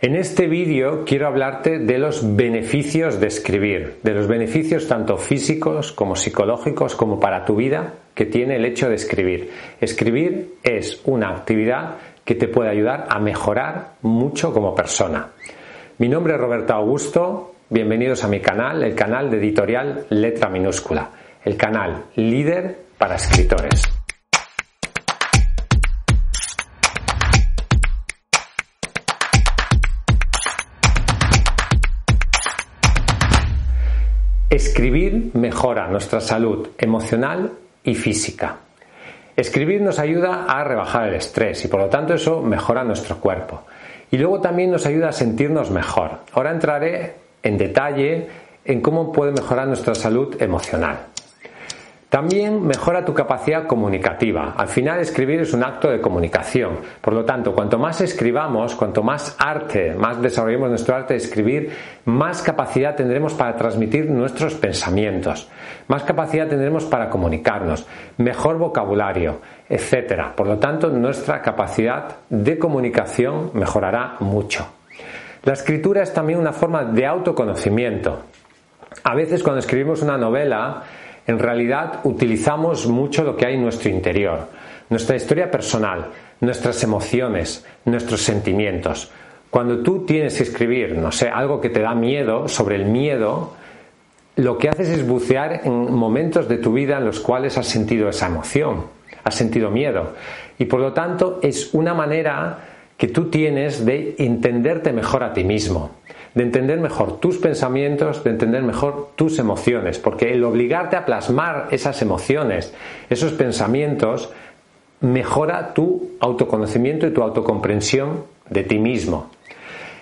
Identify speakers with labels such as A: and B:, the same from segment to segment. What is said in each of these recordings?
A: En este vídeo quiero hablarte de los beneficios de escribir, de los beneficios tanto físicos como psicológicos como para tu vida que tiene el hecho de escribir. Escribir es una actividad que te puede ayudar a mejorar mucho como persona. Mi nombre es Roberto Augusto, bienvenidos a mi canal, el canal de editorial Letra Minúscula, el canal líder para escritores. Escribir mejora nuestra salud emocional y física. Escribir nos ayuda a rebajar el estrés y por lo tanto eso mejora nuestro cuerpo. Y luego también nos ayuda a sentirnos mejor. Ahora entraré en detalle en cómo puede mejorar nuestra salud emocional. También mejora tu capacidad comunicativa. Al final escribir es un acto de comunicación. Por lo tanto, cuanto más escribamos, cuanto más arte, más desarrollemos nuestro arte de escribir, más capacidad tendremos para transmitir nuestros pensamientos, más capacidad tendremos para comunicarnos, mejor vocabulario, etc. Por lo tanto, nuestra capacidad de comunicación mejorará mucho. La escritura es también una forma de autoconocimiento. A veces cuando escribimos una novela, en realidad utilizamos mucho lo que hay en nuestro interior, nuestra historia personal, nuestras emociones, nuestros sentimientos. Cuando tú tienes que escribir, no sé, algo que te da miedo, sobre el miedo, lo que haces es bucear en momentos de tu vida en los cuales has sentido esa emoción, has sentido miedo. Y por lo tanto es una manera que tú tienes de entenderte mejor a ti mismo de entender mejor tus pensamientos, de entender mejor tus emociones, porque el obligarte a plasmar esas emociones, esos pensamientos, mejora tu autoconocimiento y tu autocomprensión de ti mismo.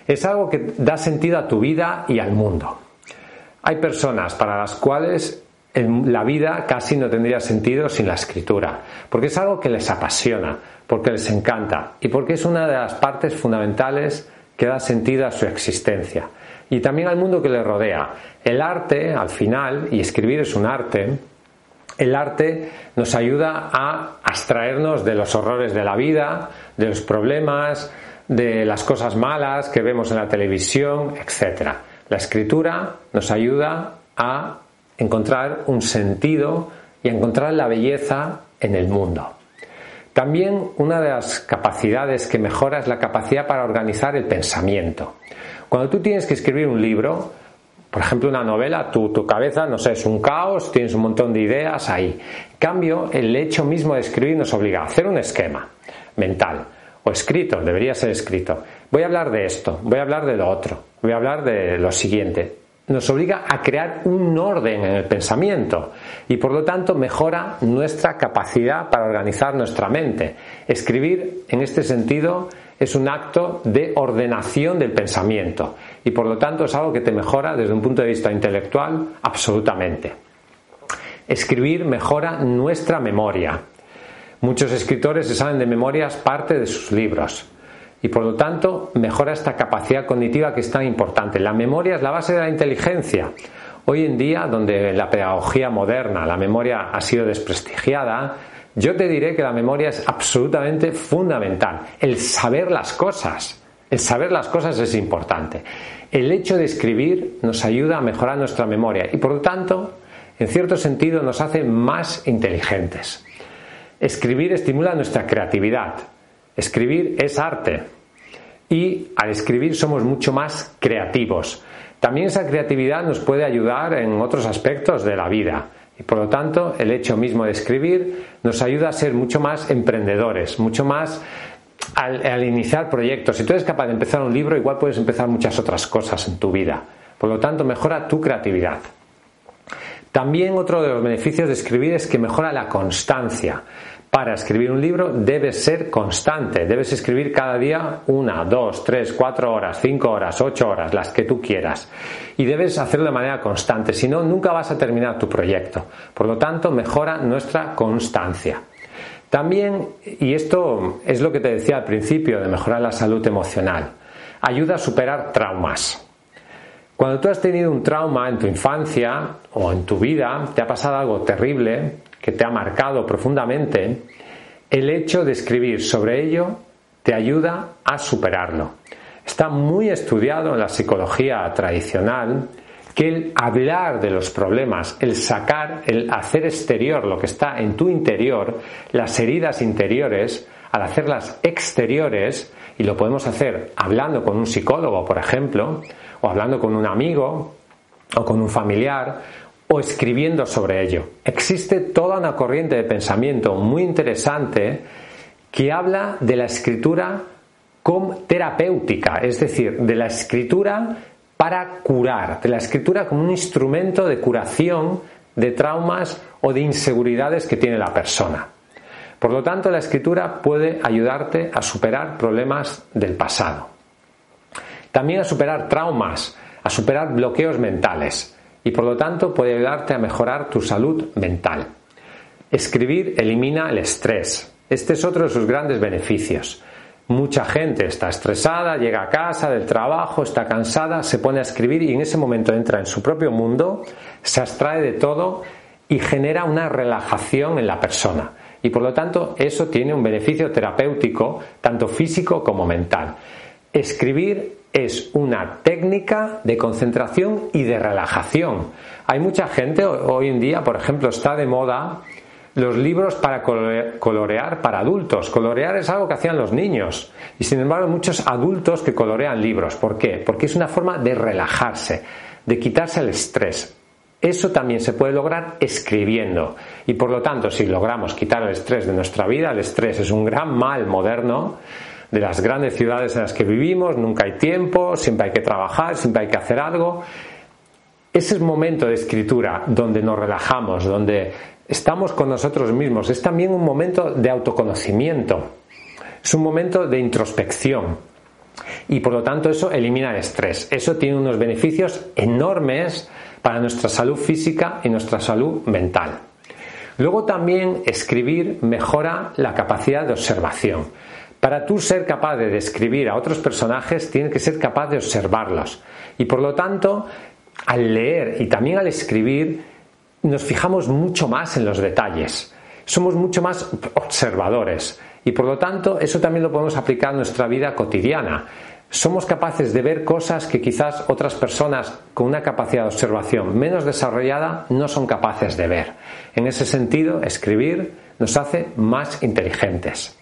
A: Es algo que da sentido a tu vida y al mundo. Hay personas para las cuales la vida casi no tendría sentido sin la escritura, porque es algo que les apasiona, porque les encanta y porque es una de las partes fundamentales que da sentido a su existencia y también al mundo que le rodea. El arte, al final, y escribir es un arte, el arte nos ayuda a abstraernos de los horrores de la vida, de los problemas, de las cosas malas que vemos en la televisión, etc. La escritura nos ayuda a encontrar un sentido y encontrar la belleza en el mundo. También una de las capacidades que mejora es la capacidad para organizar el pensamiento. Cuando tú tienes que escribir un libro, por ejemplo, una novela, tu, tu, cabeza, no sé, es un caos, tienes un montón de ideas ahí. En cambio, el hecho mismo de escribir nos obliga a hacer un esquema mental, o escrito, debería ser escrito. Voy a hablar de esto, voy a hablar de lo otro, voy a hablar de lo siguiente nos obliga a crear un orden en el pensamiento y por lo tanto mejora nuestra capacidad para organizar nuestra mente. Escribir en este sentido es un acto de ordenación del pensamiento y por lo tanto es algo que te mejora desde un punto de vista intelectual absolutamente. Escribir mejora nuestra memoria. Muchos escritores se saben de memorias parte de sus libros y por lo tanto mejora esta capacidad cognitiva que es tan importante. La memoria es la base de la inteligencia. Hoy en día, donde la pedagogía moderna, la memoria ha sido desprestigiada, yo te diré que la memoria es absolutamente fundamental. El saber las cosas. El saber las cosas es importante. El hecho de escribir nos ayuda a mejorar nuestra memoria y por lo tanto, en cierto sentido, nos hace más inteligentes. Escribir estimula nuestra creatividad, Escribir es arte y al escribir somos mucho más creativos. También esa creatividad nos puede ayudar en otros aspectos de la vida y por lo tanto el hecho mismo de escribir nos ayuda a ser mucho más emprendedores, mucho más al, iniciar proyectos. Si tú eres capaz de empezar un libro, igual puedes empezar muchas otras cosas en tu vida. Por lo tanto, mejora tu creatividad. También otro de los beneficios de escribir es que mejora la constancia para escribir un libro debes ser constante, debes escribir cada día una, dos, tres, cuatro horas, cinco horas, ocho horas, las que tú quieras. Y debes hacerlo de manera constante, si no, nunca vas a terminar tu proyecto. Por lo tanto, mejora nuestra constancia. También, y esto es lo que te decía al principio de mejorar la salud emocional, ayuda a superar traumas. Cuando tú has tenido un trauma en tu infancia o en tu vida, te ha pasado algo terrible, que te ha marcado profundamente, el hecho de escribir sobre ello te ayuda a superarlo. Está muy estudiado en la psicología tradicional que el hablar de los problemas, el sacar, el hacer exterior lo que está en tu interior, las heridas interiores, al hacerlas exteriores, y lo podemos hacer hablando con un psicólogo, por ejemplo, o hablando con un amigo, o con un familiar, o escribiendo sobre ello. Existe toda una corriente de pensamiento muy interesante que habla de la escritura como terapéutica, es decir, de la escritura para curar, de la escritura como un instrumento de curación de traumas o de inseguridades que tiene la persona. Por lo tanto, la escritura puede ayudarte a superar problemas del pasado. También a superar traumas, a superar bloqueos mentales y por lo tanto puede ayudarte a mejorar tu salud mental. Escribir elimina el estrés. Este es otro de sus grandes beneficios. Mucha gente está estresada, llega a casa del trabajo, está cansada, se pone a escribir y en ese momento entra en su propio mundo, se abstrae de todo y genera una relajación en la persona. Y por lo tanto eso tiene un beneficio terapéutico, tanto físico como mental. Escribir es una técnica de concentración y de relajación. Hay mucha gente hoy en día, por ejemplo, está de moda los libros para colorear para adultos. Colorear es algo que hacían los niños y sin embargo muchos adultos que colorean libros. ¿Por qué? Porque es una forma de relajarse, de quitarse el estrés. Eso también se puede lograr escribiendo. Y por lo tanto, si logramos quitar el estrés de nuestra vida, el estrés es un gran mal moderno, de las grandes ciudades en las que vivimos, nunca hay tiempo, siempre hay que trabajar, siempre hay que hacer algo. Ese momento de escritura donde nos relajamos, donde estamos con nosotros mismos, es también un momento de autoconocimiento, es un momento de introspección y por lo tanto eso elimina el estrés. Eso tiene unos beneficios enormes para nuestra salud física y nuestra salud mental. Luego también escribir mejora la capacidad de observación. Para tú ser capaz de describir a otros personajes, tienes que ser capaz de observarlos. Y por lo tanto, al leer y también al escribir, nos fijamos mucho más en los detalles. Somos mucho más observadores. Y por lo tanto, eso también lo podemos aplicar en nuestra vida cotidiana. Somos capaces de ver cosas que quizás otras personas con una capacidad de observación menos desarrollada no son capaces de ver. En ese sentido, escribir nos hace más inteligentes.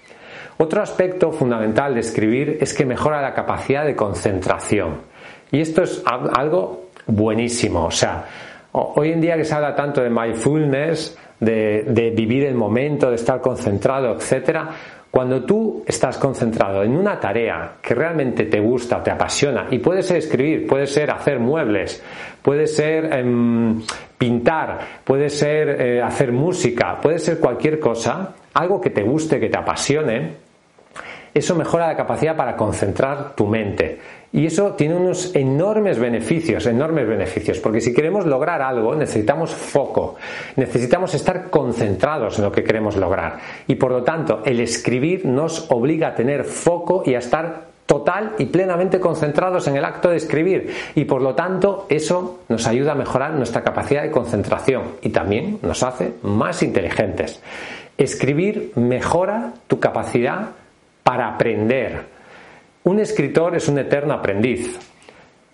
A: Otro aspecto fundamental de escribir es que mejora la capacidad de concentración. Y esto es algo buenísimo. O sea, hoy en día que se habla tanto de mindfulness, de, vivir el momento, de estar concentrado, etcétera, cuando tú estás concentrado en una tarea que realmente te gusta, te apasiona, y puede ser escribir, puede ser hacer muebles, puede ser em, pintar, puede ser eh, hacer música, puede ser cualquier cosa, algo que te guste, que te apasione, eso mejora la capacidad para concentrar tu mente. Y eso tiene unos enormes beneficios, enormes beneficios, porque si queremos lograr algo necesitamos foco, necesitamos estar concentrados en lo que queremos lograr. Y por lo tanto, el escribir nos obliga a tener foco y a estar total y plenamente concentrados en el acto de escribir. Y por lo tanto, eso nos ayuda a mejorar nuestra capacidad de concentración y también nos hace más inteligentes. Escribir mejora tu capacidad para aprender. Un escritor es un eterno aprendiz.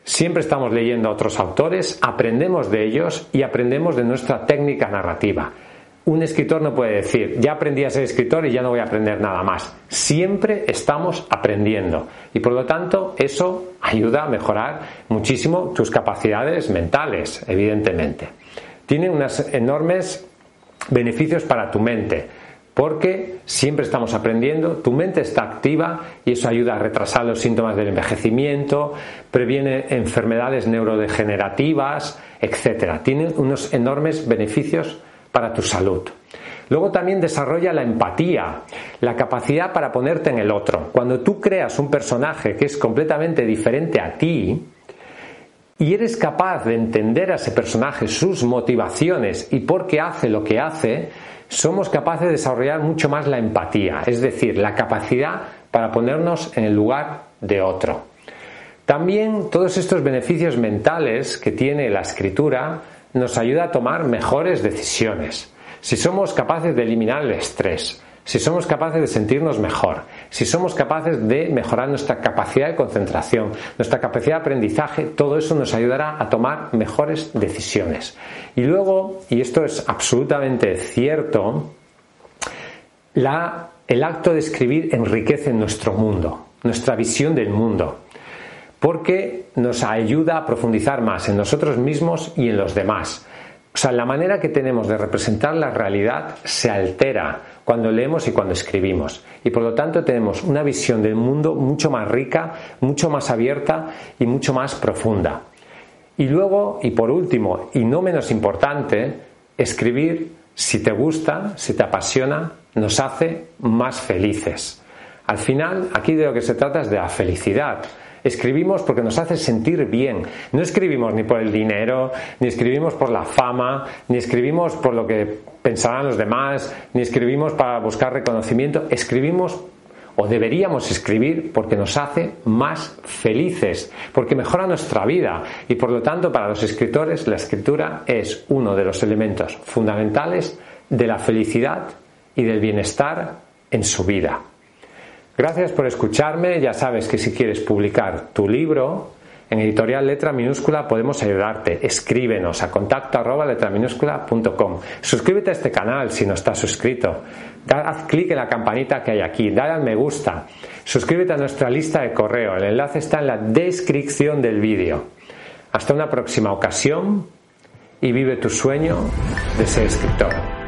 A: Siempre estamos leyendo a otros autores, aprendemos de ellos y aprendemos de nuestra técnica narrativa. Un escritor no puede decir, ya aprendí a ser escritor y ya no voy a aprender nada más. Siempre estamos aprendiendo y por lo tanto eso ayuda a mejorar muchísimo tus capacidades mentales, evidentemente. Tiene unos enormes beneficios para tu mente porque siempre estamos aprendiendo, tu mente está activa y eso ayuda a retrasar los síntomas del envejecimiento, previene enfermedades neurodegenerativas, etc. Tiene unos enormes beneficios para tu salud. Luego también desarrolla la empatía, la capacidad para ponerte en el otro. Cuando tú creas un personaje que es completamente diferente a ti, y eres capaz de entender a ese personaje, sus motivaciones y por qué hace lo que hace, somos capaces de desarrollar mucho más la empatía, es decir, la capacidad para ponernos en el lugar de otro. También todos estos beneficios mentales que tiene la escritura nos ayuda a tomar mejores decisiones. Si somos capaces de eliminar el estrés, si somos capaces de sentirnos mejor, si somos capaces de mejorar nuestra capacidad de concentración, nuestra capacidad de aprendizaje, todo eso nos ayudará a tomar mejores decisiones. Y luego, y esto es absolutamente cierto, el acto de escribir enriquece nuestro mundo, nuestra visión del mundo, porque nos ayuda a profundizar más en nosotros mismos y en los demás. O sea, la manera que tenemos de representar la realidad se altera cuando leemos y cuando escribimos. Y por lo tanto tenemos una visión del mundo mucho más rica, mucho más abierta y mucho más profunda. Y luego, y por último, y no menos importante, escribir, si te gusta, si te apasiona, nos hace más felices. Al final, aquí de lo que se trata es de la felicidad. Escribimos porque nos hace sentir bien. No escribimos ni por el dinero, ni escribimos por la fama, ni escribimos por lo que pensarán los demás, ni escribimos para buscar reconocimiento. Escribimos o deberíamos escribir porque nos hace más felices, porque mejora nuestra vida y por lo tanto para los escritores la escritura es uno de los elementos fundamentales de la felicidad y del bienestar en su vida. Gracias por escucharme. Ya sabes que si quieres publicar tu libro, en editorial letra minúscula podemos ayudarte. Escríbenos a contacto Suscríbete a este canal si no estás suscrito. haz clic en la campanita que hay aquí. Dale al me gusta. Suscríbete a nuestra lista de correo. El enlace está en la descripción del vídeo. Hasta una próxima ocasión y vive tu sueño de ser escritor.